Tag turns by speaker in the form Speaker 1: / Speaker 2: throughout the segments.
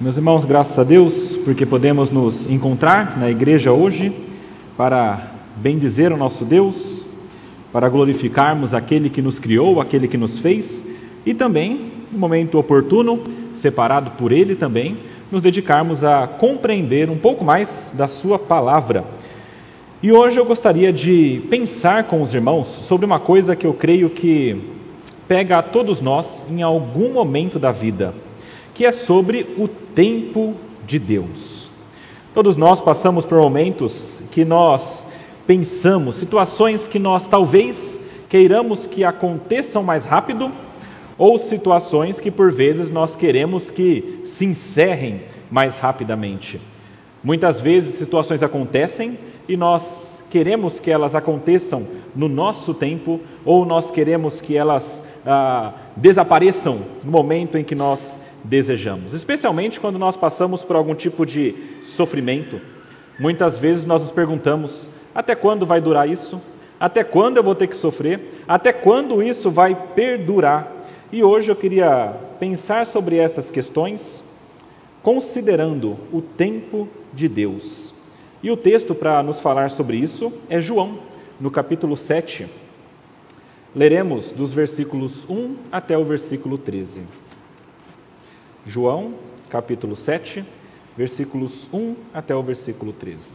Speaker 1: Meus irmãos, graças a Deus, porque podemos nos encontrar na igreja hoje para bendizer o nosso Deus, para glorificarmos aquele que nos criou, aquele que nos fez e também, no momento oportuno, separado por Ele também, nos dedicarmos a compreender um pouco mais da Sua palavra. E hoje eu gostaria de pensar com os irmãos sobre uma coisa que eu creio que pega a todos nós em algum momento da vida que é sobre o tempo de Deus. Todos nós passamos por momentos que nós pensamos, situações que nós talvez queiramos que aconteçam mais rápido, ou situações que por vezes nós queremos que se encerrem mais rapidamente. Muitas vezes situações acontecem e nós queremos que elas aconteçam no nosso tempo, ou nós queremos que elas ah, desapareçam no momento em que nós desejamos, especialmente quando nós passamos por algum tipo de sofrimento. Muitas vezes nós nos perguntamos: até quando vai durar isso? Até quando eu vou ter que sofrer? Até quando isso vai perdurar? E hoje eu queria pensar sobre essas questões, considerando o tempo de Deus. E o texto para nos falar sobre isso é João, no capítulo 7. Leremos dos versículos 1 até o versículo 13. João, capítulo 7, versículos 1 até o versículo 13.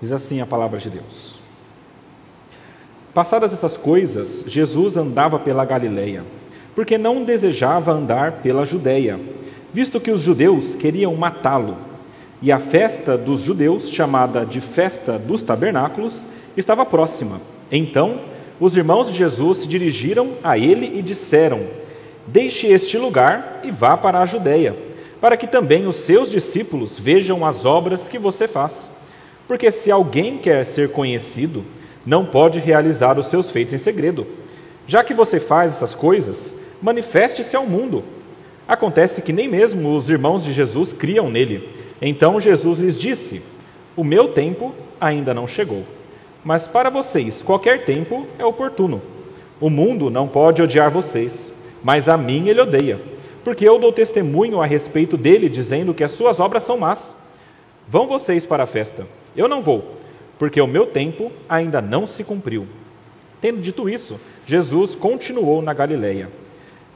Speaker 1: Diz assim a palavra de Deus. Passadas essas coisas, Jesus andava pela Galileia, porque não desejava andar pela Judéia, visto que os judeus queriam matá-lo. E a festa dos judeus, chamada de Festa dos Tabernáculos, estava próxima. Então, os irmãos de Jesus se dirigiram a ele e disseram: Deixe este lugar e vá para a Judéia, para que também os seus discípulos vejam as obras que você faz. Porque se alguém quer ser conhecido, não pode realizar os seus feitos em segredo. Já que você faz essas coisas, manifeste-se ao mundo. Acontece que nem mesmo os irmãos de Jesus criam nele. Então Jesus lhes disse: O meu tempo ainda não chegou. Mas para vocês, qualquer tempo é oportuno. O mundo não pode odiar vocês, mas a mim ele odeia, porque eu dou testemunho a respeito dele, dizendo que as suas obras são más. Vão vocês para a festa. Eu não vou, porque o meu tempo ainda não se cumpriu. Tendo dito isso, Jesus continuou na Galileia.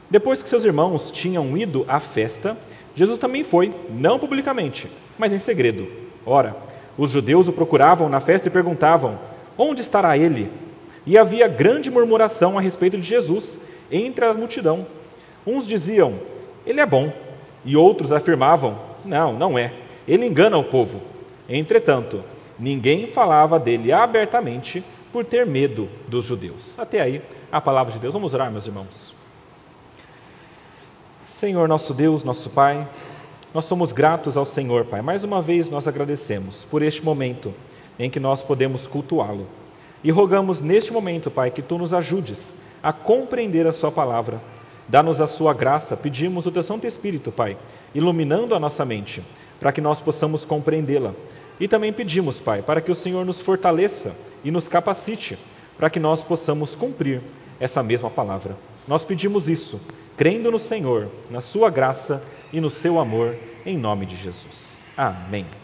Speaker 1: Depois que seus irmãos tinham ido à festa, Jesus também foi, não publicamente, mas em segredo. Ora, os judeus o procuravam na festa e perguntavam: Onde estará ele? E havia grande murmuração a respeito de Jesus entre a multidão. Uns diziam, ele é bom, e outros afirmavam, não, não é, ele engana o povo. Entretanto, ninguém falava dele abertamente por ter medo dos judeus. Até aí, a palavra de Deus. Vamos orar, meus irmãos. Senhor, nosso Deus, nosso Pai, nós somos gratos ao Senhor, Pai. Mais uma vez nós agradecemos por este momento em que nós podemos cultuá-lo. E rogamos neste momento, Pai, que tu nos ajudes a compreender a Sua palavra. Dá-nos a Sua graça, pedimos o Teu Santo Espírito, Pai, iluminando a nossa mente, para que nós possamos compreendê-la. E também pedimos, Pai, para que o Senhor nos fortaleça e nos capacite, para que nós possamos cumprir essa mesma palavra. Nós pedimos isso, crendo no Senhor, na Sua graça e no Seu amor, em nome de Jesus. Amém.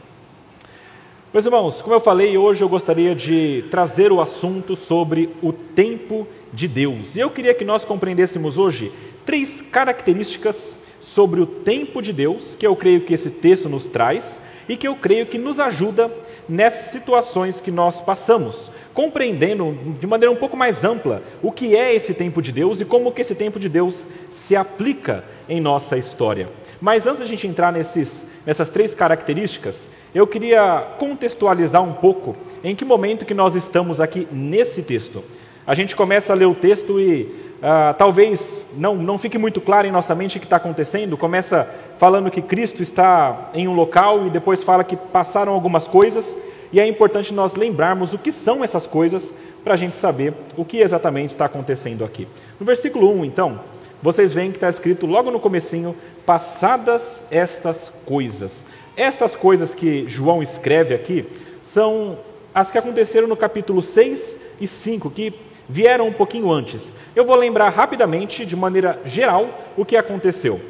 Speaker 1: Meus irmãos, como eu falei, hoje eu gostaria de trazer o assunto sobre o tempo de Deus. E eu queria que nós compreendêssemos hoje três características sobre o tempo de Deus, que eu creio que esse texto nos traz e que eu creio que nos ajuda nessas situações que nós passamos, compreendendo de maneira um pouco mais ampla o que é esse tempo de Deus e como que esse tempo de Deus se aplica em nossa história. Mas antes da gente entrar nesses, nessas três características, eu queria contextualizar um pouco em que momento que nós estamos aqui nesse texto. A gente começa a ler o texto e uh, talvez não, não fique muito claro em nossa mente o que está acontecendo. Começa falando que Cristo está em um local e depois fala que passaram algumas coisas. E é importante nós lembrarmos o que são essas coisas para a gente saber o que exatamente está acontecendo aqui. No versículo 1, então, vocês veem que está escrito logo no comecinho, passadas estas coisas. Estas coisas que João escreve aqui são as que aconteceram no capítulo 6 e 5, que vieram um pouquinho antes. Eu vou lembrar rapidamente, de maneira geral, o que aconteceu.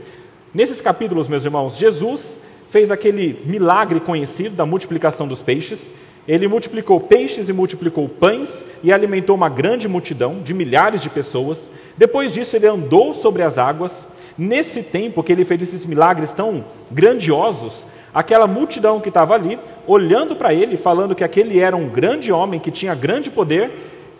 Speaker 1: Nesses capítulos, meus irmãos, Jesus fez aquele milagre conhecido da multiplicação dos peixes. Ele multiplicou peixes e multiplicou pães e alimentou uma grande multidão de milhares de pessoas. Depois disso, ele andou sobre as águas. Nesse tempo que ele fez esses milagres tão grandiosos, aquela multidão que estava ali, olhando para ele, falando que aquele era um grande homem que tinha grande poder,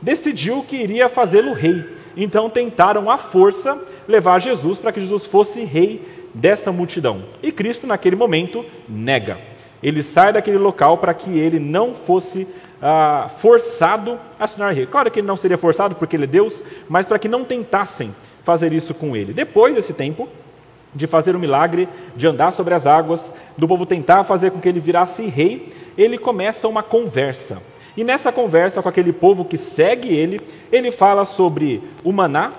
Speaker 1: decidiu que iria fazê-lo rei. Então tentaram à força levar Jesus para que Jesus fosse rei dessa multidão. E Cristo, naquele momento, nega. Ele sai daquele local para que ele não fosse ah, forçado a tornar rei. Claro que ele não seria forçado porque ele é Deus, mas para que não tentassem fazer isso com ele. Depois desse tempo, de fazer o milagre, de andar sobre as águas, do povo tentar fazer com que ele virasse rei, ele começa uma conversa. E nessa conversa com aquele povo que segue ele, ele fala sobre o maná,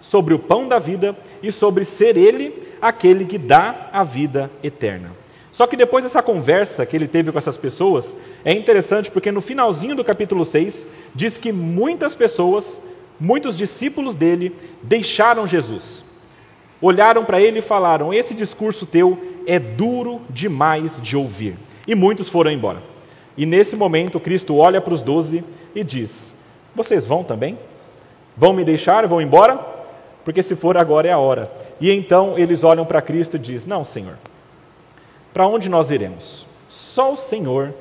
Speaker 1: sobre o pão da vida e sobre ser ele aquele que dá a vida eterna. Só que depois dessa conversa que ele teve com essas pessoas, é interessante porque no finalzinho do capítulo 6 diz que muitas pessoas, muitos discípulos dele, deixaram Jesus. Olharam para ele e falaram: Esse discurso teu é duro demais de ouvir. E muitos foram embora. E nesse momento, Cristo olha para os doze e diz: Vocês vão também? Vão me deixar? Vão embora? Porque se for agora é a hora. E então eles olham para Cristo e dizem: Não, Senhor para onde nós iremos? Só o Senhor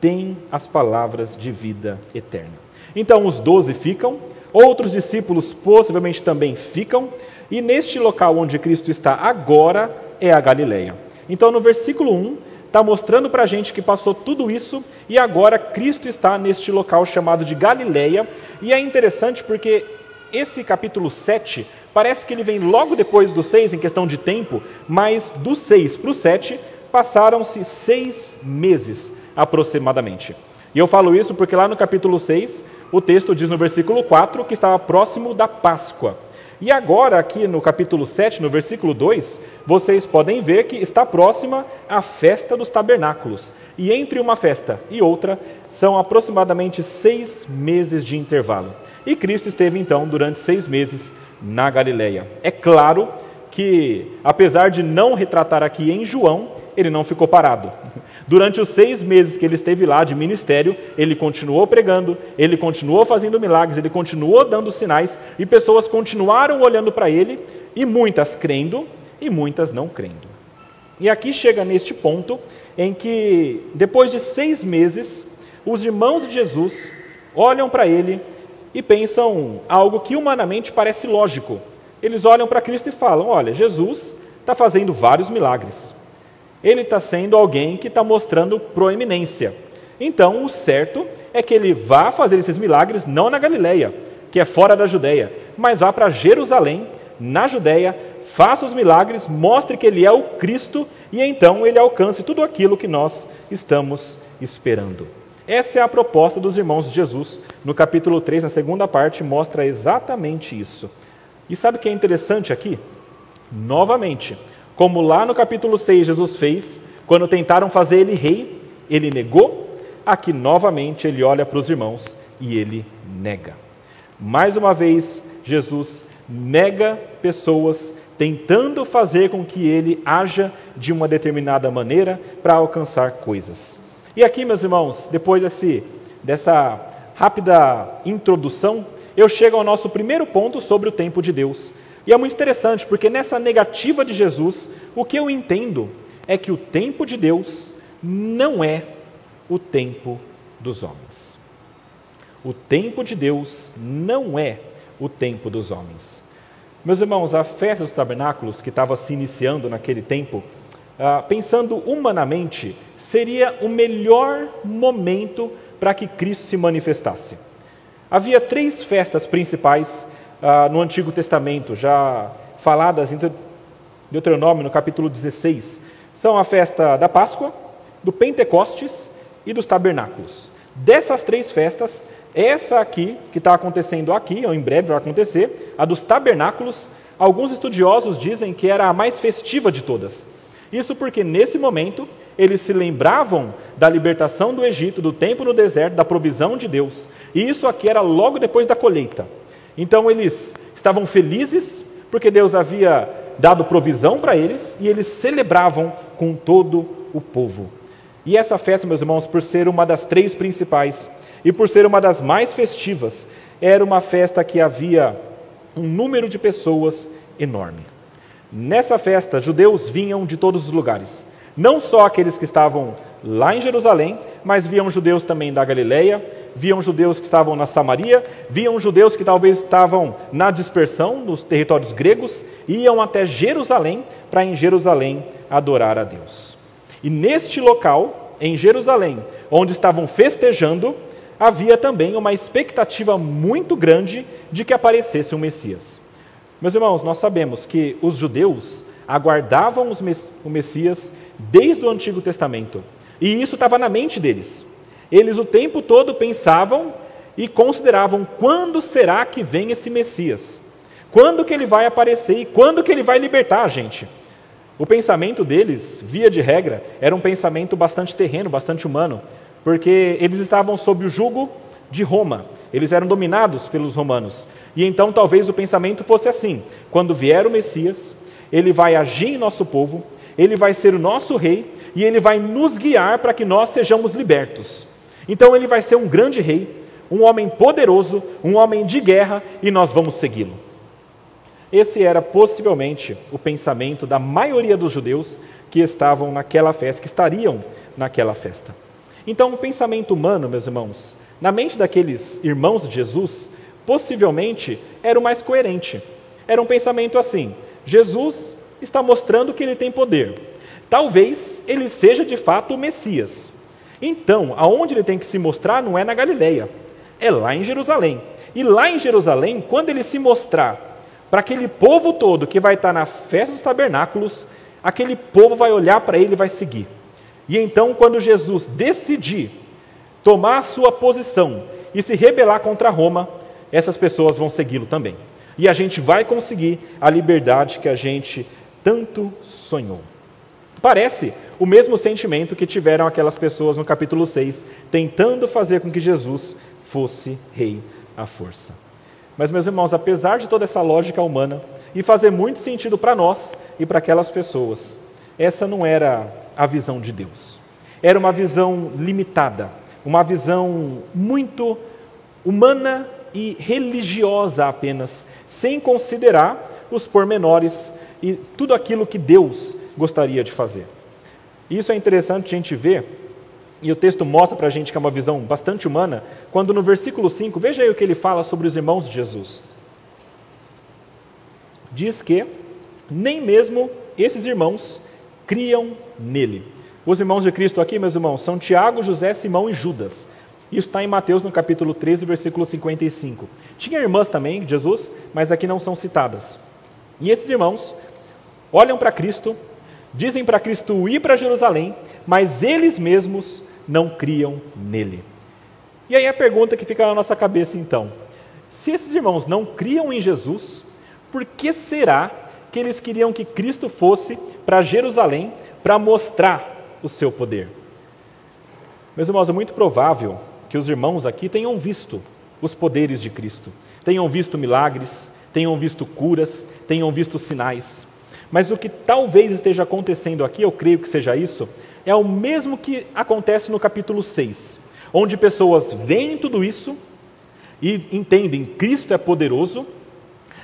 Speaker 1: tem as palavras de vida eterna. Então os doze ficam, outros discípulos possivelmente também ficam, e neste local onde Cristo está agora é a Galileia. Então no versículo 1 está mostrando para a gente que passou tudo isso e agora Cristo está neste local chamado de Galileia, e é interessante porque esse capítulo 7 parece que ele vem logo depois do 6 em questão de tempo, mas do 6 para o 7 passaram-se seis meses aproximadamente. E eu falo isso porque lá no capítulo 6, o texto diz no versículo 4 que estava próximo da Páscoa. E agora, aqui no capítulo 7, no versículo 2, vocês podem ver que está próxima a festa dos tabernáculos. E entre uma festa e outra, são aproximadamente seis meses de intervalo. E Cristo esteve então durante seis meses na Galileia. É claro que, apesar de não retratar aqui em João, ele não ficou parado. Durante os seis meses que ele esteve lá de ministério, ele continuou pregando, ele continuou fazendo milagres, ele continuou dando sinais, e pessoas continuaram olhando para ele, e muitas crendo e muitas não crendo. E aqui chega neste ponto em que, depois de seis meses, os irmãos de Jesus olham para ele e pensam algo que humanamente parece lógico. Eles olham para Cristo e falam: Olha, Jesus está fazendo vários milagres ele está sendo alguém que está mostrando proeminência. Então, o certo é que ele vá fazer esses milagres não na Galileia, que é fora da Judéia, mas vá para Jerusalém, na Judéia, faça os milagres, mostre que ele é o Cristo e então ele alcance tudo aquilo que nós estamos esperando. Essa é a proposta dos irmãos de Jesus. No capítulo 3, na segunda parte, mostra exatamente isso. E sabe o que é interessante aqui? Novamente, como lá no capítulo 6 Jesus fez, quando tentaram fazer ele rei, ele negou, aqui novamente ele olha para os irmãos e ele nega. Mais uma vez, Jesus nega pessoas tentando fazer com que ele haja de uma determinada maneira para alcançar coisas. E aqui, meus irmãos, depois desse, dessa rápida introdução, eu chego ao nosso primeiro ponto sobre o tempo de Deus, e é muito interessante, porque nessa negativa de Jesus, o que eu entendo é que o tempo de Deus não é o tempo dos homens. O tempo de Deus não é o tempo dos homens. Meus irmãos, a festa dos tabernáculos, que estava se iniciando naquele tempo, ah, pensando humanamente, seria o melhor momento para que Cristo se manifestasse. Havia três festas principais ah, no Antigo Testamento, já faladas em Deuteronômio, no capítulo 16, são a festa da Páscoa, do Pentecostes e dos Tabernáculos. Dessas três festas, essa aqui, que está acontecendo aqui, ou em breve vai acontecer, a dos Tabernáculos, alguns estudiosos dizem que era a mais festiva de todas. Isso porque nesse momento eles se lembravam da libertação do Egito, do tempo no deserto, da provisão de Deus. E isso aqui era logo depois da colheita. Então eles estavam felizes porque Deus havia dado provisão para eles e eles celebravam com todo o povo. E essa festa, meus irmãos, por ser uma das três principais e por ser uma das mais festivas, era uma festa que havia um número de pessoas enorme. Nessa festa, judeus vinham de todos os lugares, não só aqueles que estavam lá em Jerusalém, mas viam judeus também da Galileia, viam judeus que estavam na Samaria, viam judeus que talvez estavam na dispersão nos territórios gregos, iam até Jerusalém para em Jerusalém adorar a Deus. E neste local, em Jerusalém, onde estavam festejando, havia também uma expectativa muito grande de que aparecesse um Messias. Meus irmãos, nós sabemos que os judeus aguardavam o Messias desde o Antigo Testamento. E isso estava na mente deles. Eles o tempo todo pensavam e consideravam quando será que vem esse Messias? Quando que ele vai aparecer e quando que ele vai libertar a gente? O pensamento deles, via de regra, era um pensamento bastante terreno, bastante humano, porque eles estavam sob o jugo de Roma, eles eram dominados pelos romanos. E então talvez o pensamento fosse assim: quando vier o Messias, ele vai agir em nosso povo, ele vai ser o nosso rei e ele vai nos guiar para que nós sejamos libertos. Então ele vai ser um grande rei, um homem poderoso, um homem de guerra e nós vamos segui-lo. Esse era possivelmente o pensamento da maioria dos judeus que estavam naquela festa, que estariam naquela festa. Então, o pensamento humano, meus irmãos, na mente daqueles irmãos de Jesus, possivelmente era o mais coerente. Era um pensamento assim: Jesus está mostrando que ele tem poder. Talvez ele seja de fato o Messias. Então, aonde ele tem que se mostrar não é na Galileia, é lá em Jerusalém. E lá em Jerusalém, quando ele se mostrar para aquele povo todo que vai estar na festa dos tabernáculos, aquele povo vai olhar para ele e vai seguir. E então, quando Jesus decidir tomar a sua posição e se rebelar contra Roma, essas pessoas vão segui-lo também. E a gente vai conseguir a liberdade que a gente tanto sonhou. Parece o mesmo sentimento que tiveram aquelas pessoas no capítulo 6, tentando fazer com que Jesus fosse rei à força. Mas, meus irmãos, apesar de toda essa lógica humana, e fazer muito sentido para nós e para aquelas pessoas, essa não era a visão de Deus. Era uma visão limitada, uma visão muito humana e religiosa apenas, sem considerar os pormenores e tudo aquilo que Deus gostaria de fazer. Isso é interessante a gente ver, e o texto mostra para a gente que é uma visão bastante humana, quando no versículo 5, veja aí o que ele fala sobre os irmãos de Jesus. Diz que nem mesmo esses irmãos criam nele. Os irmãos de Cristo aqui, meus irmãos, são Tiago, José, Simão e Judas. Isso está em Mateus no capítulo 13, versículo 55. Tinha irmãs também Jesus, mas aqui não são citadas. E esses irmãos olham para Cristo, dizem para Cristo ir para Jerusalém, mas eles mesmos não criam nele. E aí a pergunta que fica na nossa cabeça então: se esses irmãos não criam em Jesus, por que será que eles queriam que Cristo fosse para Jerusalém para mostrar o seu poder? Meus irmãos, é muito provável que os irmãos aqui tenham visto os poderes de Cristo, tenham visto milagres, tenham visto curas, tenham visto sinais. Mas o que talvez esteja acontecendo aqui, eu creio que seja isso, é o mesmo que acontece no capítulo 6, onde pessoas veem tudo isso e entendem Cristo é poderoso,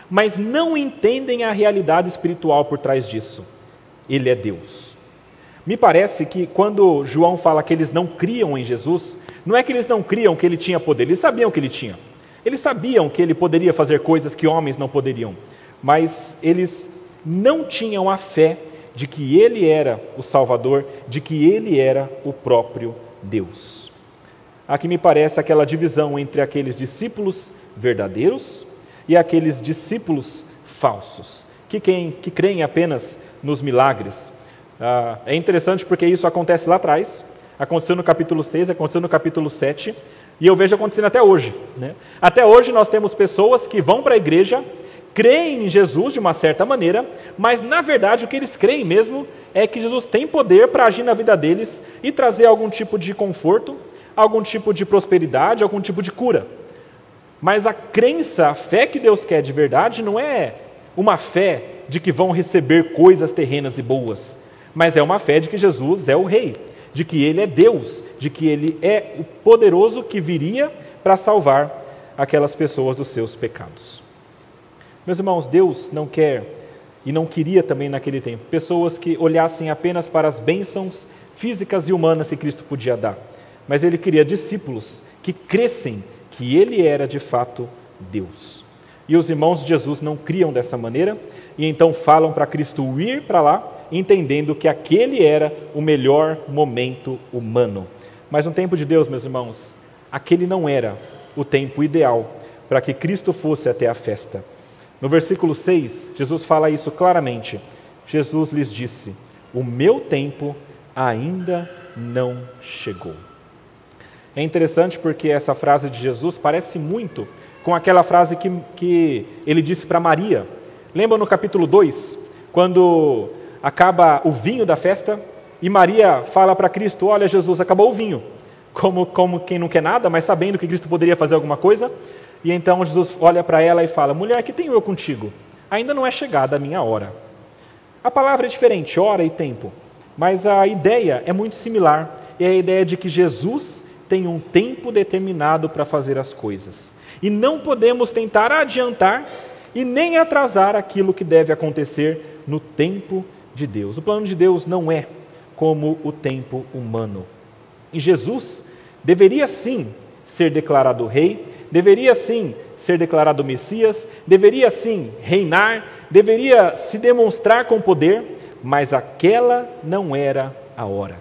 Speaker 1: mas não entendem a realidade espiritual por trás disso. Ele é Deus. Me parece que quando João fala que eles não criam em Jesus, não é que eles não criam que ele tinha poder, eles sabiam que ele tinha. Eles sabiam que ele poderia fazer coisas que homens não poderiam, mas eles não tinham a fé de que ele era o Salvador, de que ele era o próprio Deus. Aqui me parece aquela divisão entre aqueles discípulos verdadeiros e aqueles discípulos falsos, que, quem, que creem apenas nos milagres. Ah, é interessante porque isso acontece lá atrás, aconteceu no capítulo 6, aconteceu no capítulo 7, e eu vejo acontecendo até hoje. Né? Até hoje nós temos pessoas que vão para a igreja creem em Jesus de uma certa maneira, mas na verdade o que eles creem mesmo é que Jesus tem poder para agir na vida deles e trazer algum tipo de conforto, algum tipo de prosperidade, algum tipo de cura. Mas a crença, a fé que Deus quer de verdade, não é uma fé de que vão receber coisas terrenas e boas, mas é uma fé de que Jesus é o Rei, de que Ele é Deus, de que Ele é o poderoso que viria para salvar aquelas pessoas dos seus pecados. Meus irmãos, Deus não quer e não queria também naquele tempo pessoas que olhassem apenas para as bênçãos físicas e humanas que Cristo podia dar, mas Ele queria discípulos que crescem que Ele era de fato Deus. E os irmãos de Jesus não criam dessa maneira e então falam para Cristo ir para lá, entendendo que aquele era o melhor momento humano. Mas no tempo de Deus, meus irmãos, aquele não era o tempo ideal para que Cristo fosse até a festa. No versículo 6, Jesus fala isso claramente. Jesus lhes disse: O meu tempo ainda não chegou. É interessante porque essa frase de Jesus parece muito com aquela frase que, que ele disse para Maria. Lembra no capítulo 2, quando acaba o vinho da festa e Maria fala para Cristo: Olha, Jesus, acabou o vinho. Como, como quem não quer nada, mas sabendo que Cristo poderia fazer alguma coisa. E então Jesus olha para ela e fala: Mulher, que tenho eu contigo? Ainda não é chegada a minha hora. A palavra é diferente, hora e tempo, mas a ideia é muito similar. É a ideia de que Jesus tem um tempo determinado para fazer as coisas. E não podemos tentar adiantar e nem atrasar aquilo que deve acontecer no tempo de Deus. O plano de Deus não é como o tempo humano. E Jesus deveria sim ser declarado rei, deveria sim ser declarado Messias, deveria sim reinar, deveria se demonstrar com poder, mas aquela não era a hora.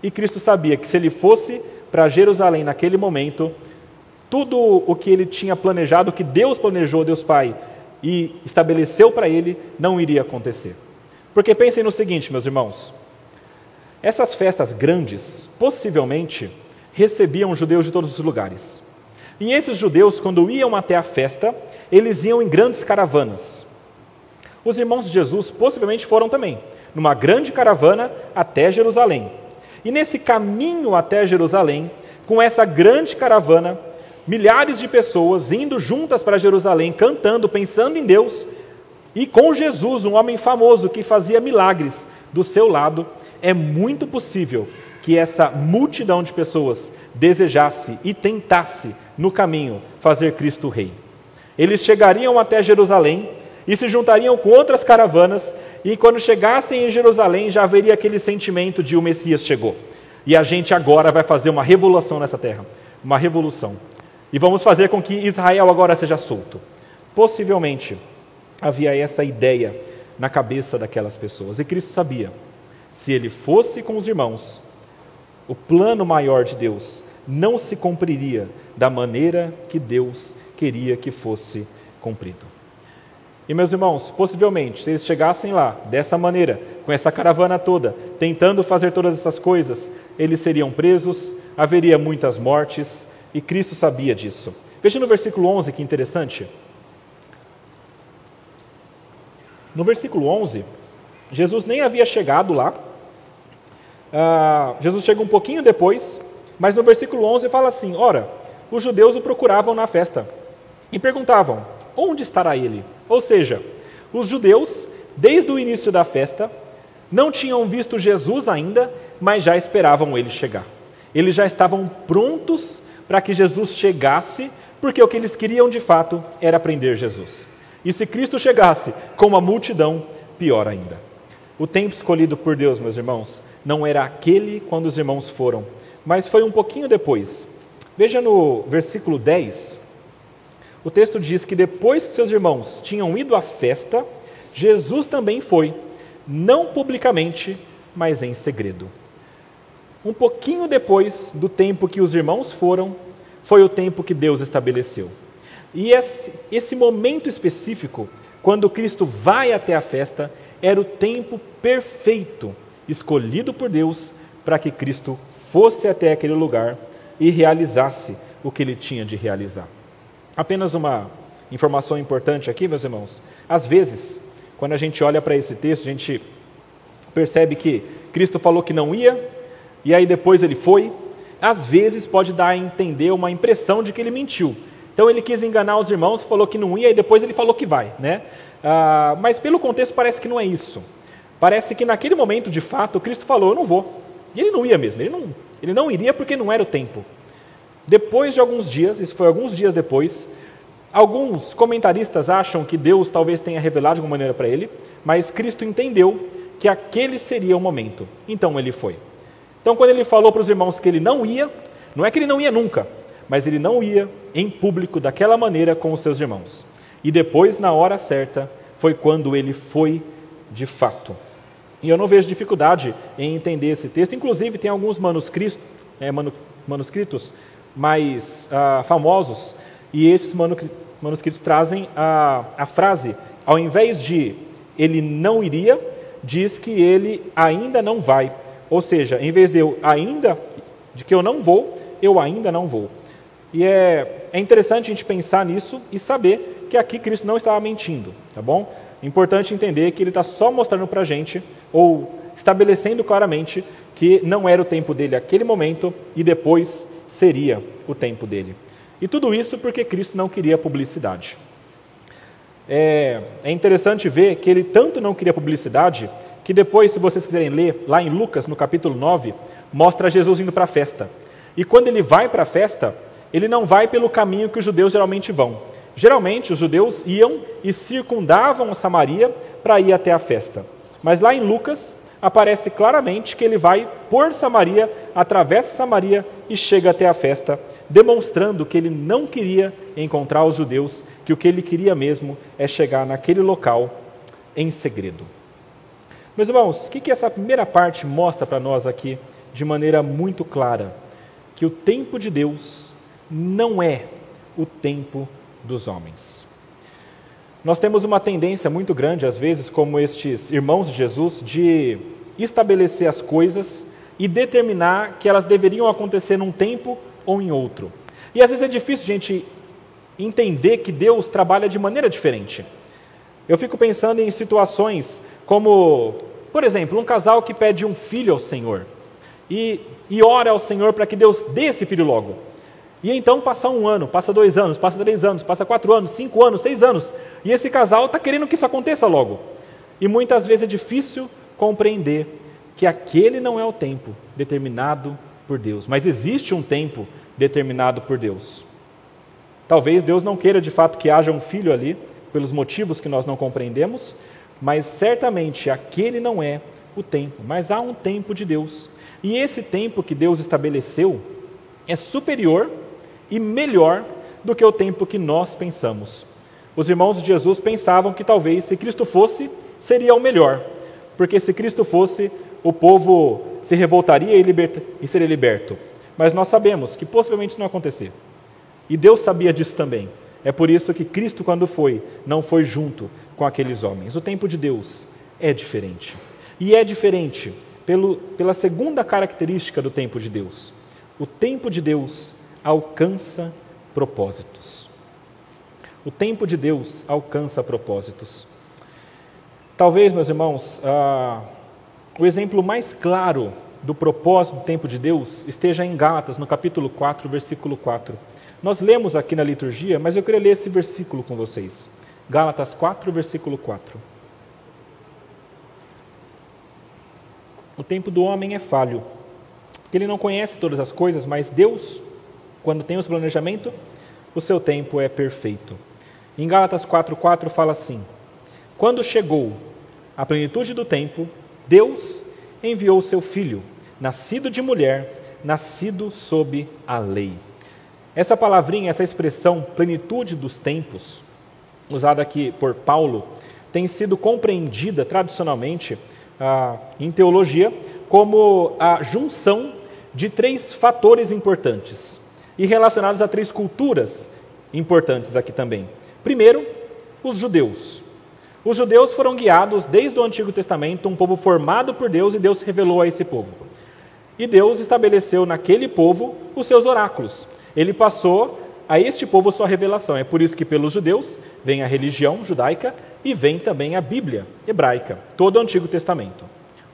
Speaker 1: E Cristo sabia que se ele fosse para Jerusalém naquele momento, tudo o que ele tinha planejado, o que Deus planejou, Deus Pai, e estabeleceu para ele, não iria acontecer. Porque pensem no seguinte, meus irmãos: essas festas grandes, possivelmente, recebiam judeus de todos os lugares. E esses judeus, quando iam até a festa, eles iam em grandes caravanas. Os irmãos de Jesus possivelmente foram também, numa grande caravana até Jerusalém. E nesse caminho até Jerusalém, com essa grande caravana, milhares de pessoas indo juntas para Jerusalém, cantando, pensando em Deus, e com Jesus, um homem famoso que fazia milagres do seu lado, é muito possível que essa multidão de pessoas desejasse e tentasse no caminho fazer Cristo rei. Eles chegariam até Jerusalém e se juntariam com outras caravanas e quando chegassem em Jerusalém já haveria aquele sentimento de o Messias chegou. E a gente agora vai fazer uma revolução nessa terra, uma revolução. E vamos fazer com que Israel agora seja solto. Possivelmente havia essa ideia na cabeça daquelas pessoas. E Cristo sabia, se ele fosse com os irmãos, o plano maior de Deus não se cumpriria da maneira que Deus queria que fosse cumprido. E meus irmãos, possivelmente, se eles chegassem lá dessa maneira, com essa caravana toda, tentando fazer todas essas coisas, eles seriam presos, haveria muitas mortes, e Cristo sabia disso. Veja no versículo 11 que interessante. No versículo 11, Jesus nem havia chegado lá. Ah, Jesus chega um pouquinho depois, mas no versículo 11 fala assim: Ora, os judeus o procuravam na festa e perguntavam: Onde estará ele? Ou seja, os judeus, desde o início da festa, não tinham visto Jesus ainda, mas já esperavam ele chegar. Eles já estavam prontos para que Jesus chegasse, porque o que eles queriam de fato era prender Jesus. E se Cristo chegasse com uma multidão, pior ainda. O tempo escolhido por Deus, meus irmãos, não era aquele quando os irmãos foram, mas foi um pouquinho depois. Veja no versículo 10, o texto diz que depois que seus irmãos tinham ido à festa, Jesus também foi, não publicamente, mas em segredo. Um pouquinho depois do tempo que os irmãos foram, foi o tempo que Deus estabeleceu. E esse, esse momento específico, quando Cristo vai até a festa, era o tempo perfeito escolhido por Deus para que Cristo fosse até aquele lugar e realizasse o que ele tinha de realizar. Apenas uma informação importante aqui, meus irmãos. Às vezes, quando a gente olha para esse texto, a gente percebe que Cristo falou que não ia, e aí depois ele foi. Às vezes pode dar a entender uma impressão de que ele mentiu, Então ele quis enganar os irmãos, falou que não ia e depois ele falou que vai. Né? Ah, mas pelo contexto parece que não é isso. Parece que naquele momento, de fato, Cristo falou: Eu não vou. E ele não ia mesmo, ele não, ele não iria porque não era o tempo. Depois de alguns dias, isso foi alguns dias depois, alguns comentaristas acham que Deus talvez tenha revelado de alguma maneira para ele, mas Cristo entendeu que aquele seria o momento. Então ele foi. Então, quando ele falou para os irmãos que ele não ia, não é que ele não ia nunca, mas ele não ia em público daquela maneira com os seus irmãos. E depois, na hora certa, foi quando ele foi de fato. E eu não vejo dificuldade em entender esse texto. Inclusive, tem alguns manuscritos, é, manuscritos mais ah, famosos, e esses manuscritos trazem a, a frase, ao invés de ele não iria, diz que ele ainda não vai. Ou seja, em vez de eu ainda, de que eu não vou, eu ainda não vou. E é, é interessante a gente pensar nisso e saber que aqui Cristo não estava mentindo, tá bom? Importante entender que ele está só mostrando para a gente, ou estabelecendo claramente, que não era o tempo dele aquele momento e depois seria o tempo dele. E tudo isso porque Cristo não queria publicidade. É, é interessante ver que ele tanto não queria publicidade que depois, se vocês quiserem ler, lá em Lucas, no capítulo 9, mostra Jesus indo para a festa. E quando ele vai para a festa, ele não vai pelo caminho que os judeus geralmente vão. Geralmente, os judeus iam e circundavam Samaria para ir até a festa. Mas lá em Lucas, aparece claramente que ele vai por Samaria, atravessa Samaria e chega até a festa, demonstrando que ele não queria encontrar os judeus, que o que ele queria mesmo é chegar naquele local em segredo. Meus irmãos, o que, que essa primeira parte mostra para nós aqui de maneira muito clara? Que o tempo de Deus não é o tempo dos homens. Nós temos uma tendência muito grande, às vezes, como estes irmãos de Jesus, de estabelecer as coisas e determinar que elas deveriam acontecer num tempo ou em outro. E às vezes é difícil a gente entender que Deus trabalha de maneira diferente. Eu fico pensando em situações como, por exemplo, um casal que pede um filho ao Senhor e, e ora ao Senhor para que Deus dê esse filho logo. E então passa um ano, passa dois anos, passa três anos, passa quatro anos, cinco anos, seis anos, e esse casal está querendo que isso aconteça logo. E muitas vezes é difícil compreender que aquele não é o tempo determinado por Deus, mas existe um tempo determinado por Deus. Talvez Deus não queira de fato que haja um filho ali, pelos motivos que nós não compreendemos, mas certamente aquele não é o tempo, mas há um tempo de Deus. E esse tempo que Deus estabeleceu é superior e melhor do que o tempo que nós pensamos. Os irmãos de Jesus pensavam que talvez se Cristo fosse, seria o melhor, porque se Cristo fosse, o povo se revoltaria e, liberta, e seria liberto. Mas nós sabemos que possivelmente isso não ia acontecer. E Deus sabia disso também. É por isso que Cristo, quando foi, não foi junto com aqueles homens. O tempo de Deus é diferente. E é diferente pelo, pela segunda característica do tempo de Deus. O tempo de Deus alcança propósitos. O tempo de Deus alcança propósitos. Talvez, meus irmãos, ah, o exemplo mais claro do propósito do tempo de Deus esteja em Gálatas, no capítulo 4, versículo 4. Nós lemos aqui na liturgia, mas eu queria ler esse versículo com vocês. Gálatas 4, versículo 4. O tempo do homem é falho, ele não conhece todas as coisas, mas Deus, quando tem o planejamento, o seu tempo é perfeito. Em Gálatas 4,4 fala assim: Quando chegou a plenitude do tempo, Deus enviou seu filho, nascido de mulher, nascido sob a lei. Essa palavrinha, essa expressão, plenitude dos tempos, usada aqui por Paulo, tem sido compreendida tradicionalmente ah, em teologia como a junção de três fatores importantes e relacionados a três culturas importantes aqui também. Primeiro, os judeus. Os judeus foram guiados desde o Antigo Testamento, um povo formado por Deus, e Deus revelou a esse povo. E Deus estabeleceu naquele povo os seus oráculos. Ele passou a este povo sua revelação. É por isso que pelos judeus vem a religião judaica e vem também a Bíblia hebraica, todo o Antigo Testamento.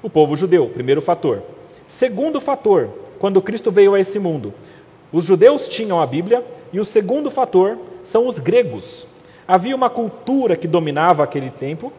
Speaker 1: O povo judeu, primeiro fator. Segundo fator, quando Cristo veio a esse mundo, Os judeus tinham a Bíblia e o segundo fator são os gregos. Havia uma cultura que dominava aquele tempo,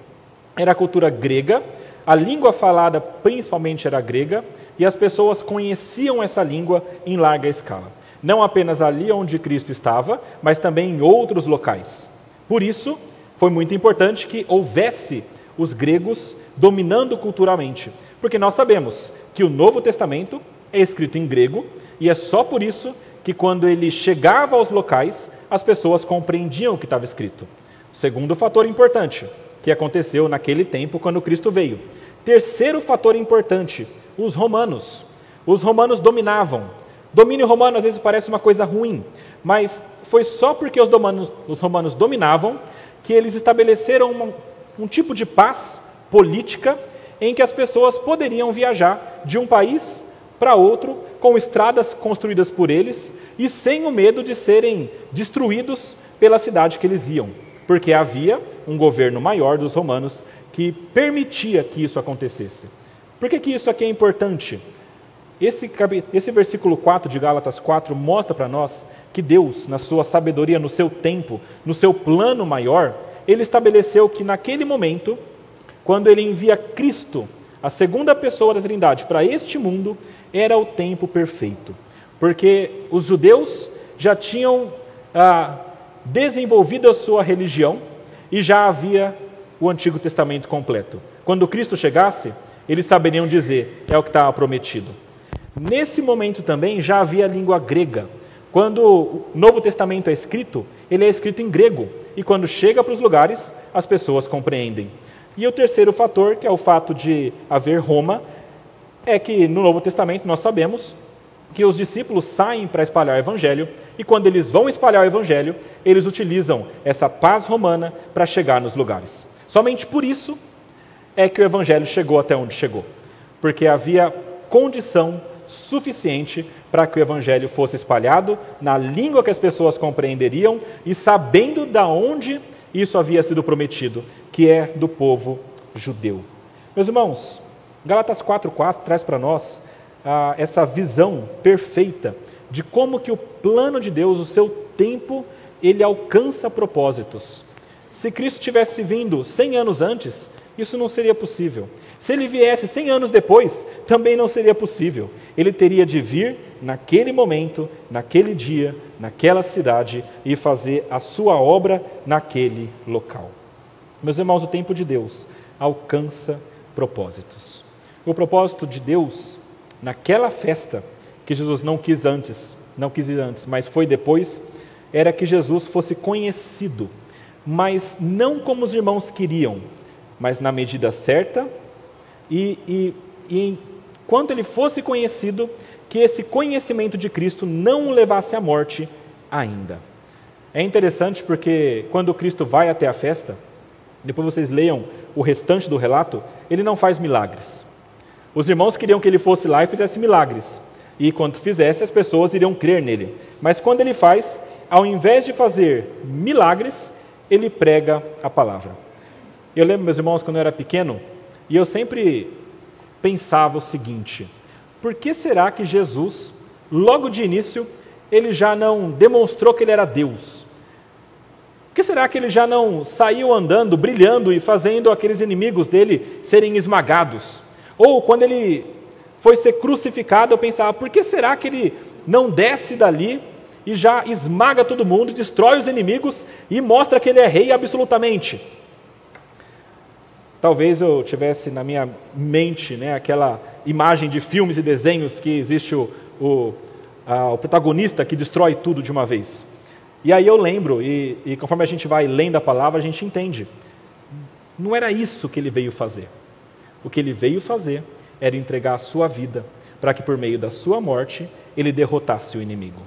Speaker 1: era a cultura grega, a língua falada principalmente era grega, e as pessoas conheciam essa língua em larga escala. Não apenas ali onde Cristo estava, mas também em outros locais. Por isso, foi muito importante que houvesse os gregos dominando culturalmente, porque nós sabemos que o Novo Testamento é escrito em grego e é só por isso que quando ele chegava aos locais, as pessoas compreendiam o que estava escrito. Segundo fator importante, que aconteceu naquele tempo quando Cristo veio. Terceiro fator importante, os romanos. Os romanos dominavam. Domínio romano às vezes parece uma coisa ruim, mas foi só porque os romanos, os romanos dominavam que eles estabeleceram uma, um tipo de paz política em que as pessoas poderiam viajar de um país para outro com estradas construídas por eles e sem o medo de serem destruídos pela cidade que eles iam, porque havia um governo maior dos romanos que permitia que isso acontecesse. Por que, que isso aqui é importante? Esse, esse versículo 4 de Gálatas 4 mostra para nós que Deus, na sua sabedoria, no seu tempo, no seu plano maior, ele estabeleceu que naquele momento, quando ele envia Cristo, a segunda pessoa da Trindade, para este mundo, era o tempo perfeito. Porque os judeus já tinham ah, desenvolvido a sua religião e já havia o Antigo Testamento completo. Quando Cristo chegasse, eles saberiam dizer: é o que estava prometido. Nesse momento também já havia a língua grega. Quando o Novo Testamento é escrito, ele é escrito em grego, e quando chega para os lugares, as pessoas compreendem. E o terceiro fator, que é o fato de haver Roma, é que no Novo Testamento nós sabemos que os discípulos saem para espalhar o evangelho e quando eles vão espalhar o evangelho, eles utilizam essa paz romana para chegar nos lugares. Somente por isso é que o evangelho chegou até onde chegou, porque havia condição suficiente para que o evangelho fosse espalhado na língua que as pessoas compreenderiam e sabendo da onde isso havia sido prometido, que é do povo judeu. Meus irmãos, Galatas 4:4 traz para nós ah, essa visão perfeita de como que o plano de Deus, o seu tempo, ele alcança propósitos. Se Cristo tivesse vindo 100 anos antes, isso não seria possível. Se ele viesse 100 anos depois, também não seria possível. Ele teria de vir naquele momento, naquele dia, naquela cidade e fazer a sua obra naquele local. Meus irmãos, o tempo de Deus alcança propósitos. O propósito de Deus naquela festa que Jesus não quis antes, não quis ir antes, mas foi depois, era que Jesus fosse conhecido, mas não como os irmãos queriam, mas na medida certa e, e, e enquanto ele fosse conhecido, que esse conhecimento de Cristo não o levasse à morte ainda. É interessante porque quando Cristo vai até a festa, depois vocês leiam o restante do relato, ele não faz milagres. Os irmãos queriam que ele fosse lá e fizesse milagres. E quando fizesse, as pessoas iriam crer nele. Mas quando ele faz, ao invés de fazer milagres, ele prega a palavra. Eu lembro, meus irmãos, quando eu era pequeno, e eu sempre pensava o seguinte: por que será que Jesus, logo de início, ele já não demonstrou que ele era Deus? Por que será que ele já não saiu andando, brilhando e fazendo aqueles inimigos dele serem esmagados? Ou quando ele foi ser crucificado, eu pensava, por que será que ele não desce dali e já esmaga todo mundo, destrói os inimigos e mostra que ele é rei absolutamente? Talvez eu tivesse na minha mente né, aquela imagem de filmes e desenhos que existe o, o, a, o protagonista que destrói tudo de uma vez. E aí eu lembro, e, e conforme a gente vai lendo a palavra, a gente entende. Não era isso que ele veio fazer. O que ele veio fazer era entregar a sua vida para que por meio da sua morte ele derrotasse o inimigo.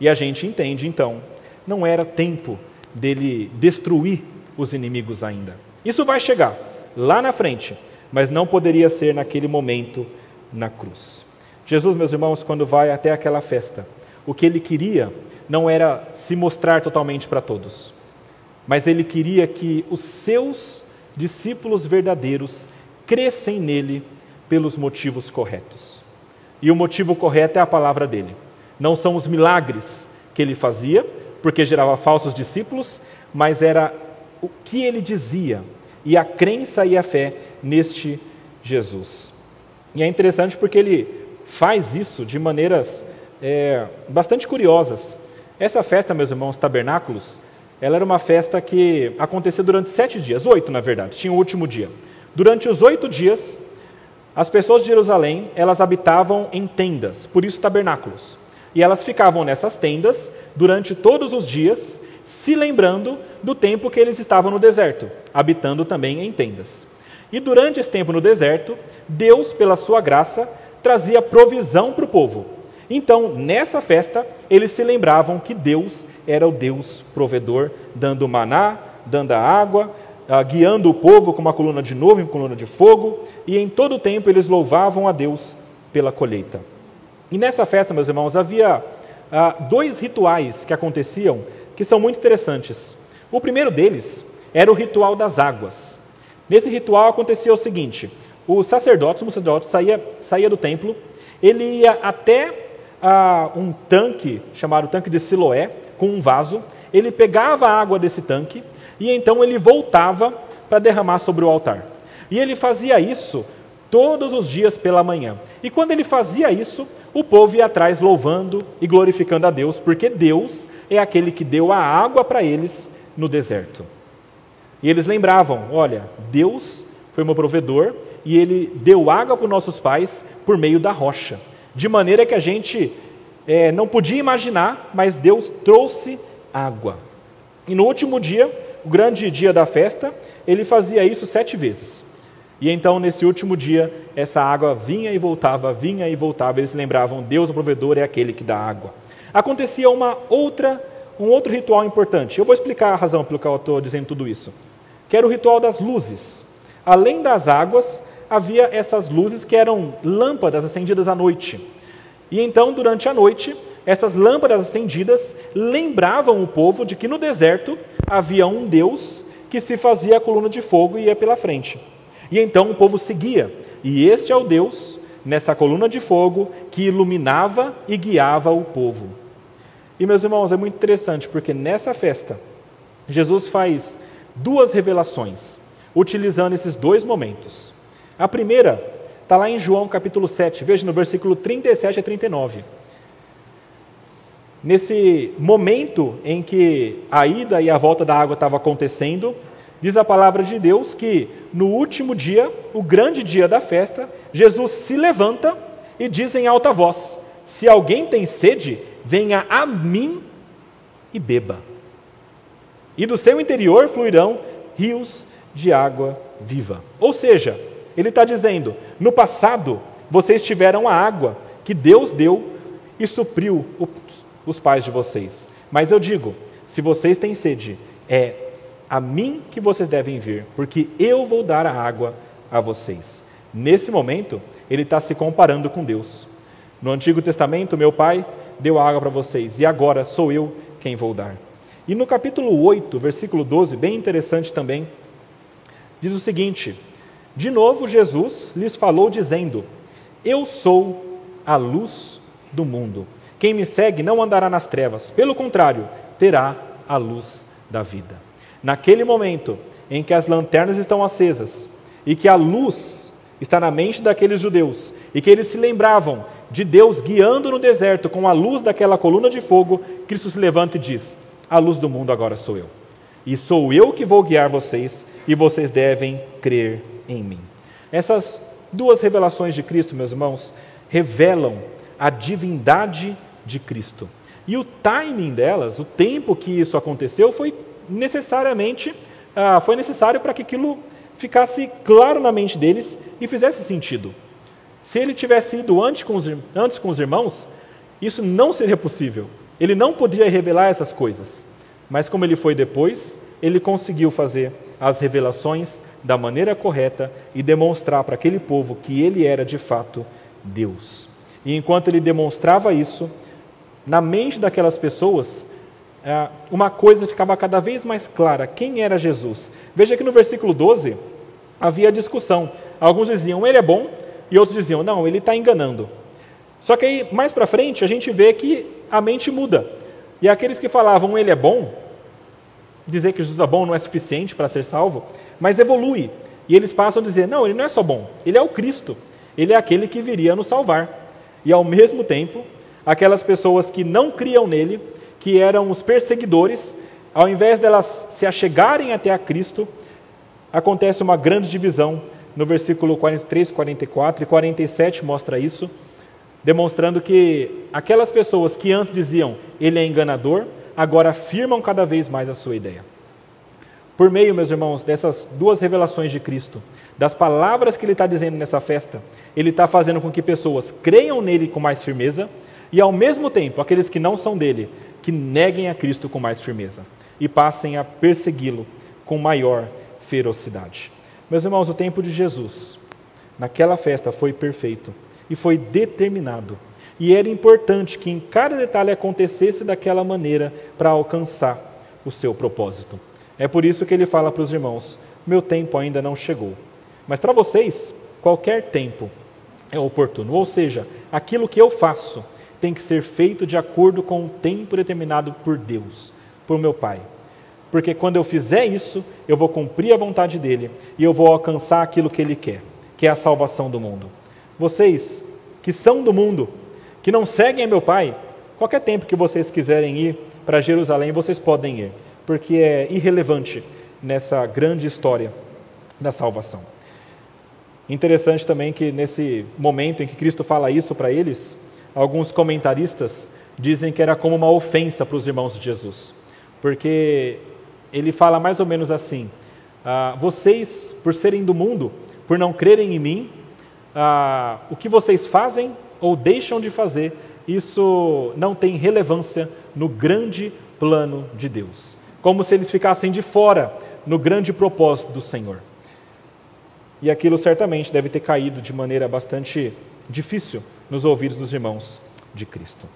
Speaker 1: E a gente entende então, não era tempo dele destruir os inimigos ainda. Isso vai chegar lá na frente, mas não poderia ser naquele momento na cruz. Jesus, meus irmãos, quando vai até aquela festa, o que ele queria não era se mostrar totalmente para todos, mas ele queria que os seus discípulos verdadeiros crescem nele pelos motivos corretos. E o motivo correto é a palavra dele. Não são os milagres que ele fazia, porque gerava falsos discípulos, mas era o que ele dizia e a crença e a fé neste Jesus. E é interessante porque ele faz isso de maneiras é, bastante curiosas. Essa festa, meus irmãos, tabernáculos, ela era uma festa que acontecia durante sete dias, oito na verdade, tinha o último dia. Durante os oito dias, as pessoas de Jerusalém, elas habitavam em tendas, por isso tabernáculos. E elas ficavam nessas tendas durante todos os dias, se lembrando do tempo que eles estavam no deserto, habitando também em tendas. E durante esse tempo no deserto, Deus, pela sua graça, trazia provisão para o povo. Então, nessa festa, eles se lembravam que Deus era o Deus provedor, dando maná, dando água, ah, guiando o povo com uma coluna de nuvem, coluna de fogo, e em todo o tempo eles louvavam a Deus pela colheita. E nessa festa, meus irmãos, havia ah, dois rituais que aconteciam que são muito interessantes. O primeiro deles era o ritual das águas. Nesse ritual acontecia o seguinte: o sacerdote, o sacerdote saía, saía do templo, ele ia até ah, um tanque, chamado tanque de Siloé, com um vaso, ele pegava a água desse tanque e então ele voltava para derramar sobre o altar. E ele fazia isso todos os dias pela manhã. E quando ele fazia isso, o povo ia atrás louvando e glorificando a Deus, porque Deus é aquele que deu a água para eles no deserto. E eles lembravam: olha, Deus foi meu provedor e ele deu água para os nossos pais por meio da rocha de maneira que a gente é, não podia imaginar, mas Deus trouxe água. E no último dia, o grande dia da festa, ele fazia isso sete vezes. E então, nesse último dia, essa água vinha e voltava, vinha e voltava. Eles lembravam: Deus, o provedor, é aquele que dá água. Acontecia uma outra, um outro ritual importante. Eu vou explicar a razão pelo qual estou dizendo tudo isso. Que era o ritual das luzes. Além das águas, havia essas luzes que eram lâmpadas acendidas à noite. E então, durante a noite, essas lâmpadas acendidas lembravam o povo de que no deserto havia um Deus que se fazia a coluna de fogo e ia pela frente. E então o povo seguia. E este é o Deus, nessa coluna de fogo, que iluminava e guiava o povo. E meus irmãos, é muito interessante porque nessa festa, Jesus faz duas revelações, utilizando esses dois momentos. A primeira está lá em João capítulo 7, veja no versículo 37 a 39. Nesse momento em que a ida e a volta da água estava acontecendo, diz a palavra de Deus que no último dia, o grande dia da festa, Jesus se levanta e diz em alta voz: Se alguém tem sede, venha a mim e beba. E do seu interior fluirão rios de água viva. Ou seja, ele está dizendo: no passado, vocês tiveram a água que Deus deu e supriu os pais de vocês. Mas eu digo: se vocês têm sede, é a mim que vocês devem vir, porque eu vou dar a água a vocês. Nesse momento, ele está se comparando com Deus. No Antigo Testamento, meu pai deu água para vocês, e agora sou eu quem vou dar. E no capítulo 8, versículo 12, bem interessante também, diz o seguinte: de novo, Jesus lhes falou, dizendo: Eu sou a luz do mundo. Quem me segue não andará nas trevas, pelo contrário, terá a luz da vida. Naquele momento em que as lanternas estão acesas e que a luz está na mente daqueles judeus e que eles se lembravam de Deus guiando no deserto com a luz daquela coluna de fogo, Cristo se levanta e diz: A luz do mundo agora sou eu. E sou eu que vou guiar vocês, e vocês devem crer em mim. Essas duas revelações de Cristo, meus irmãos, revelam a divindade de Cristo. E o timing delas, o tempo que isso aconteceu, foi necessariamente ah, foi necessário para que aquilo ficasse claro na mente deles e fizesse sentido. Se ele tivesse ido antes com, os, antes com os irmãos, isso não seria possível. Ele não poderia revelar essas coisas. Mas como ele foi depois, ele conseguiu fazer as revelações da maneira correta e demonstrar para aquele povo que ele era de fato Deus. E enquanto ele demonstrava isso, na mente daquelas pessoas, é, uma coisa ficava cada vez mais clara: quem era Jesus? Veja que no versículo 12 havia discussão. Alguns diziam, ele é bom, e outros diziam, não, ele está enganando. Só que aí, mais para frente, a gente vê que a mente muda. E aqueles que falavam ele é bom, dizer que Jesus é bom não é suficiente para ser salvo, mas evolui. E eles passam a dizer: não, ele não é só bom, ele é o Cristo, ele é aquele que viria nos salvar. E ao mesmo tempo, aquelas pessoas que não criam nele, que eram os perseguidores, ao invés delas se achegarem até a Cristo, acontece uma grande divisão no versículo 43, 44 e 47 mostra isso, demonstrando que aquelas pessoas que antes diziam ele é enganador, agora afirmam cada vez mais a sua ideia. Por meio, meus irmãos, dessas duas revelações de Cristo, das palavras que ele está dizendo nessa festa, ele está fazendo com que pessoas creiam nele com mais firmeza e, ao mesmo tempo, aqueles que não são dele, que neguem a Cristo com mais firmeza e passem a persegui-lo com maior ferocidade. Meus irmãos, o tempo de Jesus, naquela festa, foi perfeito e foi determinado. E era importante que em cada detalhe acontecesse daquela maneira para alcançar o seu propósito. É por isso que ele fala para os irmãos: meu tempo ainda não chegou. Mas para vocês, qualquer tempo é oportuno. Ou seja, aquilo que eu faço tem que ser feito de acordo com o tempo determinado por Deus, por meu Pai. Porque quando eu fizer isso, eu vou cumprir a vontade dele e eu vou alcançar aquilo que ele quer, que é a salvação do mundo. Vocês que são do mundo, que não seguem a meu Pai, qualquer tempo que vocês quiserem ir para Jerusalém, vocês podem ir porque é irrelevante nessa grande história da salvação. Interessante também que nesse momento em que Cristo fala isso para eles, alguns comentaristas dizem que era como uma ofensa para os irmãos de Jesus, porque ele fala mais ou menos assim: ah, vocês, por serem do mundo, por não crerem em mim, ah, o que vocês fazem ou deixam de fazer, isso não tem relevância no grande plano de Deus como se eles ficassem de fora no grande propósito do Senhor. E aquilo certamente deve ter caído de maneira bastante difícil nos ouvidos dos irmãos de Cristo.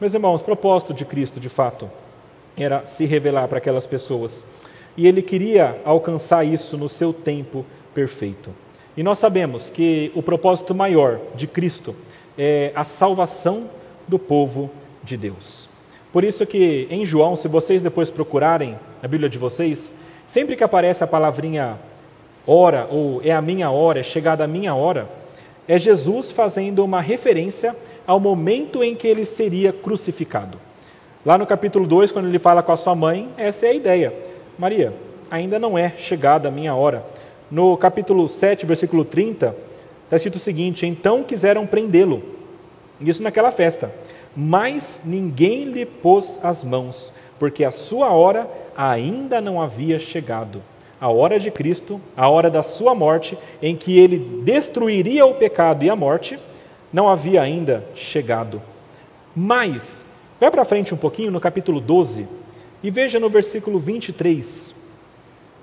Speaker 1: Meus irmãos, o propósito de Cristo, de fato, era se revelar para aquelas pessoas. E ele queria alcançar isso no seu tempo perfeito. E nós sabemos que o propósito maior de Cristo é a salvação do povo de Deus. Por isso que em João, se vocês depois procurarem na Bíblia de vocês, sempre que aparece a palavrinha hora ou é a minha hora, é chegada a minha hora, é Jesus fazendo uma referência ao momento em que ele seria crucificado. Lá no capítulo 2, quando ele fala com a sua mãe, essa é a ideia. Maria, ainda não é chegada a minha hora. No capítulo 7, versículo 30, está escrito o seguinte: Então quiseram prendê-lo. Isso naquela festa mas ninguém lhe pôs as mãos, porque a sua hora ainda não havia chegado. A hora de Cristo, a hora da sua morte, em que ele destruiria o pecado e a morte, não havia ainda chegado. Mas, vai para frente um pouquinho no capítulo 12 e veja no versículo 23.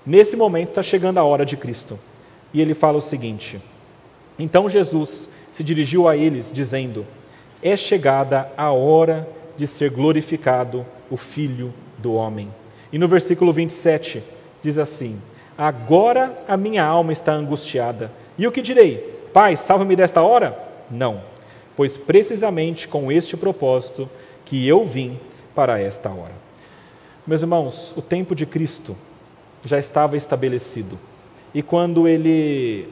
Speaker 1: Nesse momento está chegando a hora de Cristo. E ele fala o seguinte: Então Jesus se dirigiu a eles, dizendo: é chegada a hora de ser glorificado o Filho do Homem. E no versículo 27 diz assim: Agora a minha alma está angustiada. E o que direi? Pai, salva-me desta hora? Não, pois precisamente com este propósito que eu vim para esta hora. Meus irmãos, o tempo de Cristo já estava estabelecido. E quando ele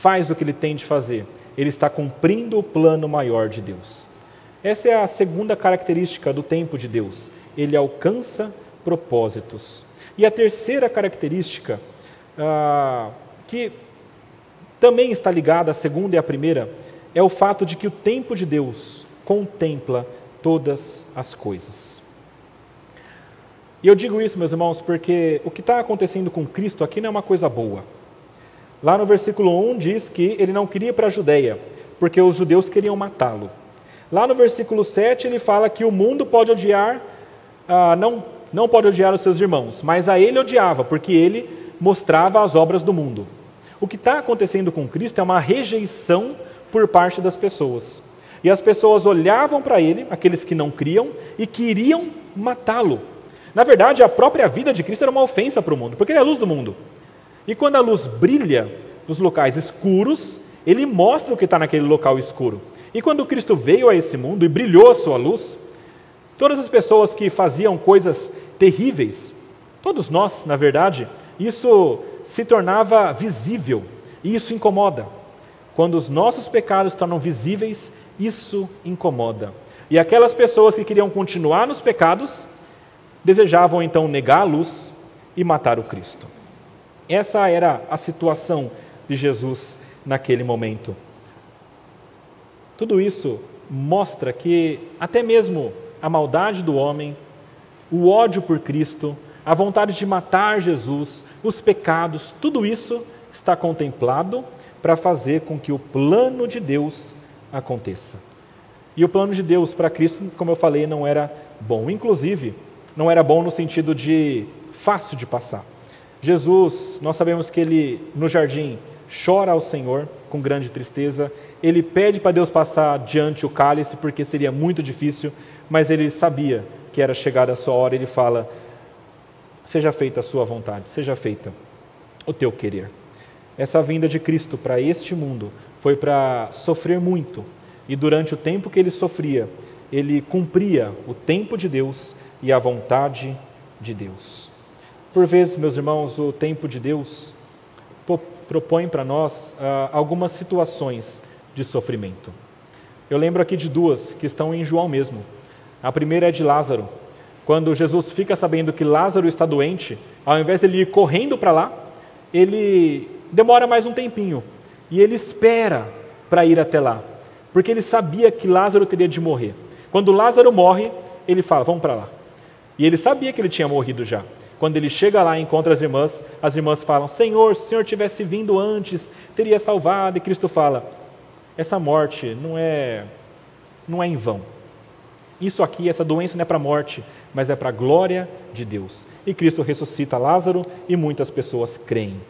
Speaker 1: faz o que ele tem de fazer, ele está cumprindo o plano maior de Deus. Essa é a segunda característica do tempo de Deus. Ele alcança propósitos. E a terceira característica, ah, que também está ligada à segunda e à primeira, é o fato de que o tempo de Deus contempla todas as coisas. E eu digo isso, meus irmãos, porque o que está acontecendo com Cristo aqui não é uma coisa boa. Lá no versículo 1 diz que ele não queria para a Judéia, porque os judeus queriam matá-lo. Lá no versículo 7 ele fala que o mundo pode odiar, ah, não, não pode odiar os seus irmãos, mas a ele odiava, porque ele mostrava as obras do mundo. O que está acontecendo com Cristo é uma rejeição por parte das pessoas. E as pessoas olhavam para ele, aqueles que não criam, e queriam matá-lo. Na verdade, a própria vida de Cristo era uma ofensa para o mundo, porque ele é a luz do mundo. E quando a luz brilha nos locais escuros, ele mostra o que está naquele local escuro. E quando Cristo veio a esse mundo e brilhou a sua luz, todas as pessoas que faziam coisas terríveis, todos nós, na verdade, isso se tornava visível e isso incomoda. Quando os nossos pecados tornam visíveis, isso incomoda. E aquelas pessoas que queriam continuar nos pecados, desejavam então negar a luz e matar o Cristo. Essa era a situação de Jesus naquele momento. Tudo isso mostra que até mesmo a maldade do homem, o ódio por Cristo, a vontade de matar Jesus, os pecados, tudo isso está contemplado para fazer com que o plano de Deus aconteça. E o plano de Deus para Cristo, como eu falei, não era bom. Inclusive, não era bom no sentido de fácil de passar. Jesus, nós sabemos que ele no jardim chora ao Senhor com grande tristeza, ele pede para Deus passar diante o cálice porque seria muito difícil, mas ele sabia que era chegada a sua hora, ele fala: Seja feita a sua vontade, seja feita o teu querer. Essa vinda de Cristo para este mundo foi para sofrer muito, e durante o tempo que ele sofria, ele cumpria o tempo de Deus e a vontade de Deus. Por vezes, meus irmãos, o tempo de Deus propõe para nós ah, algumas situações de sofrimento. Eu lembro aqui de duas que estão em João mesmo. A primeira é de Lázaro. Quando Jesus fica sabendo que Lázaro está doente, ao invés dele ir correndo para lá, ele demora mais um tempinho e ele espera para ir até lá, porque ele sabia que Lázaro teria de morrer. Quando Lázaro morre, ele fala: Vamos para lá. E ele sabia que ele tinha morrido já. Quando ele chega lá e encontra as irmãs, as irmãs falam: Senhor, se o Senhor tivesse vindo antes, teria salvado. E Cristo fala: Essa morte não é, não é em vão. Isso aqui, essa doença não é para a morte, mas é para a glória de Deus. E Cristo ressuscita Lázaro e muitas pessoas creem.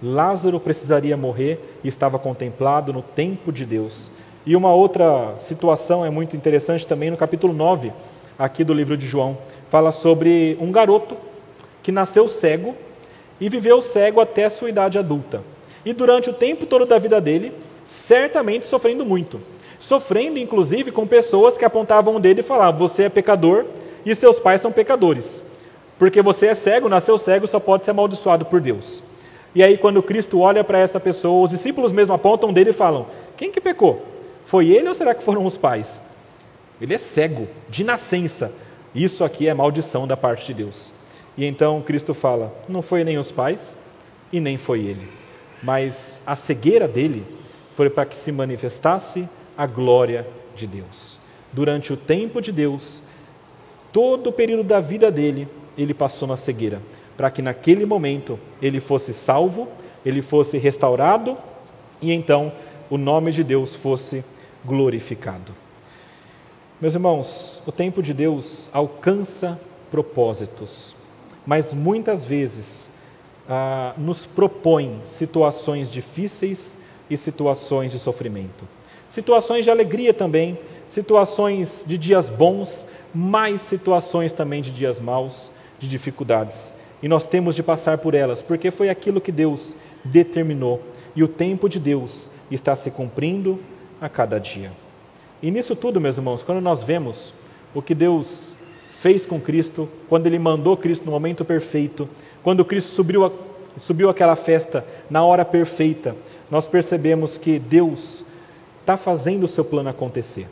Speaker 1: Lázaro precisaria morrer e estava contemplado no tempo de Deus. E uma outra situação é muito interessante também no capítulo 9, aqui do livro de João. Fala sobre um garoto que nasceu cego e viveu cego até sua idade adulta. E durante o tempo todo da vida dele, certamente sofrendo muito. Sofrendo, inclusive, com pessoas que apontavam o dedo e falavam: Você é pecador e seus pais são pecadores. Porque você é cego, nasceu cego, só pode ser amaldiçoado por Deus. E aí, quando Cristo olha para essa pessoa, os discípulos mesmo apontam dele e falam: Quem que pecou? Foi ele ou será que foram os pais? Ele é cego, de nascença. Isso aqui é maldição da parte de Deus. E então Cristo fala: Não foi nem os pais e nem foi ele, mas a cegueira dele foi para que se manifestasse a glória de Deus. Durante o tempo de Deus, todo o período da vida dele, ele passou na cegueira para que naquele momento ele fosse salvo, ele fosse restaurado e então o nome de Deus fosse glorificado. Meus irmãos, o tempo de Deus alcança propósitos, mas muitas vezes ah, nos propõe situações difíceis e situações de sofrimento. Situações de alegria também, situações de dias bons, mais situações também de dias maus, de dificuldades e nós temos de passar por elas, porque foi aquilo que Deus determinou e o tempo de Deus está se cumprindo a cada dia. E nisso tudo, meus irmãos, quando nós vemos o que Deus fez com Cristo, quando Ele mandou Cristo no momento perfeito, quando Cristo subiu, a, subiu aquela festa na hora perfeita, nós percebemos que Deus está fazendo o seu plano acontecer.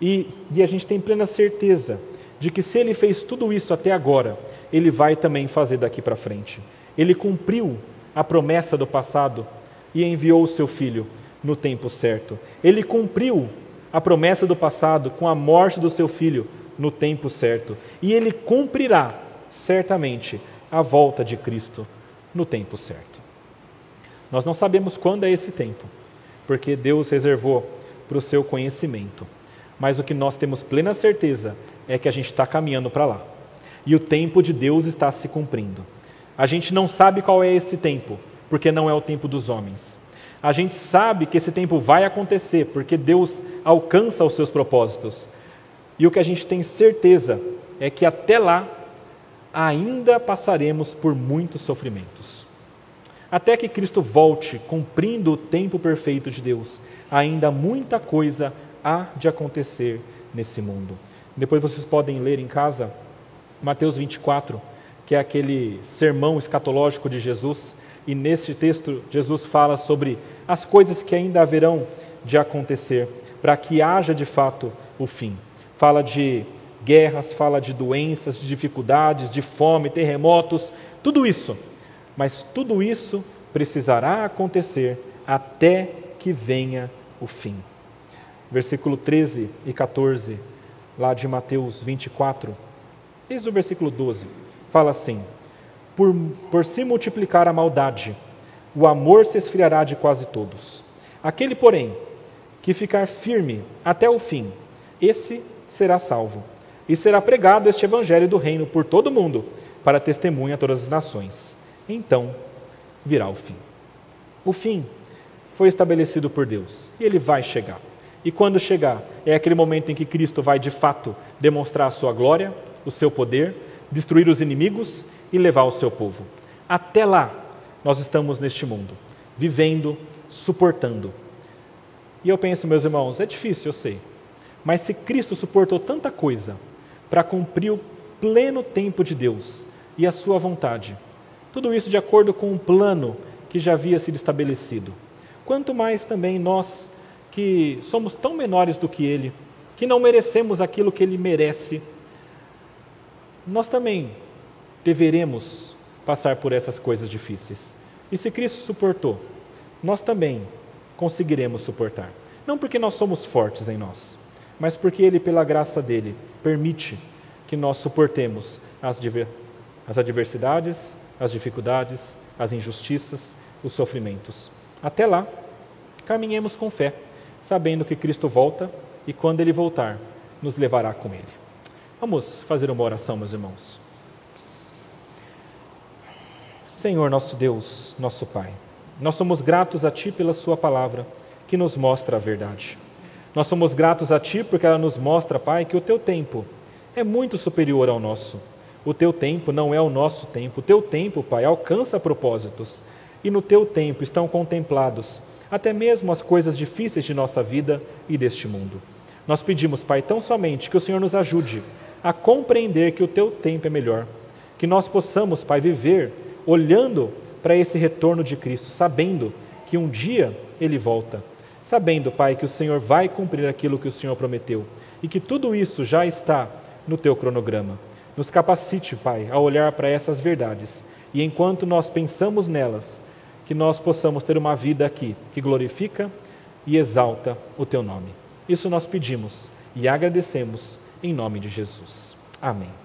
Speaker 1: E, e a gente tem plena certeza de que se Ele fez tudo isso até agora, ele vai também fazer daqui para frente. Ele cumpriu a promessa do passado e enviou o seu filho no tempo certo. Ele cumpriu a promessa do passado com a morte do seu filho no tempo certo. E ele cumprirá, certamente, a volta de Cristo no tempo certo. Nós não sabemos quando é esse tempo, porque Deus reservou para o seu conhecimento. Mas o que nós temos plena certeza é que a gente está caminhando para lá e o tempo de Deus está se cumprindo. A gente não sabe qual é esse tempo, porque não é o tempo dos homens. A gente sabe que esse tempo vai acontecer, porque Deus alcança os seus propósitos. E o que a gente tem certeza é que até lá ainda passaremos por muitos sofrimentos. Até que Cristo volte, cumprindo o tempo perfeito de Deus, ainda muita coisa há de acontecer nesse mundo. Depois vocês podem ler em casa Mateus 24, que é aquele sermão escatológico de Jesus, e nesse texto Jesus fala sobre as coisas que ainda haverão de acontecer para que haja de fato o fim. Fala de guerras, fala de doenças, de dificuldades, de fome, terremotos, tudo isso. Mas tudo isso precisará acontecer até que venha o fim. Versículo 13 e 14, lá de Mateus 24, desde o versículo 12, fala assim: por, por se multiplicar a maldade, o amor se esfriará de quase todos. Aquele, porém, que ficar firme até o fim, esse será salvo. E será pregado este evangelho do reino por todo o mundo, para testemunha a todas as nações. Então virá o fim. O fim foi estabelecido por Deus e ele vai chegar. E quando chegar, é aquele momento em que Cristo vai de fato demonstrar a sua glória, o seu poder, destruir os inimigos e levar o seu povo. Até lá, nós estamos neste mundo, vivendo, suportando. E eu penso, meus irmãos, é difícil, eu sei. Mas se Cristo suportou tanta coisa para cumprir o pleno tempo de Deus e a sua vontade, tudo isso de acordo com um plano que já havia sido estabelecido, quanto mais também nós que somos tão menores do que Ele, que não merecemos aquilo que Ele merece, nós também deveremos passar por essas coisas difíceis. E se Cristo suportou, nós também conseguiremos suportar. Não porque nós somos fortes em nós, mas porque Ele, pela graça dele, permite que nós suportemos as, as adversidades, as dificuldades, as injustiças, os sofrimentos. Até lá, caminhemos com fé, sabendo que Cristo volta e quando Ele voltar, nos levará com Ele. Vamos fazer uma oração, meus irmãos. Senhor nosso Deus, nosso Pai, nós somos gratos a Ti pela Sua palavra, que nos mostra a verdade. Nós somos gratos a Ti porque ela nos mostra, Pai, que o Teu tempo é muito superior ao nosso. O Teu tempo não é o nosso tempo. O Teu tempo, Pai, alcança propósitos. E no Teu tempo estão contemplados até mesmo as coisas difíceis de nossa vida e deste mundo. Nós pedimos, Pai, tão somente que o Senhor nos ajude a compreender que o Teu tempo é melhor. Que nós possamos, Pai, viver olhando para esse retorno de Cristo, sabendo que um dia ele volta, sabendo, Pai, que o Senhor vai cumprir aquilo que o Senhor prometeu e que tudo isso já está no teu cronograma. Nos capacite, Pai, a olhar para essas verdades e enquanto nós pensamos nelas, que nós possamos ter uma vida aqui que glorifica e exalta o teu nome. Isso nós pedimos e agradecemos em nome de Jesus. Amém.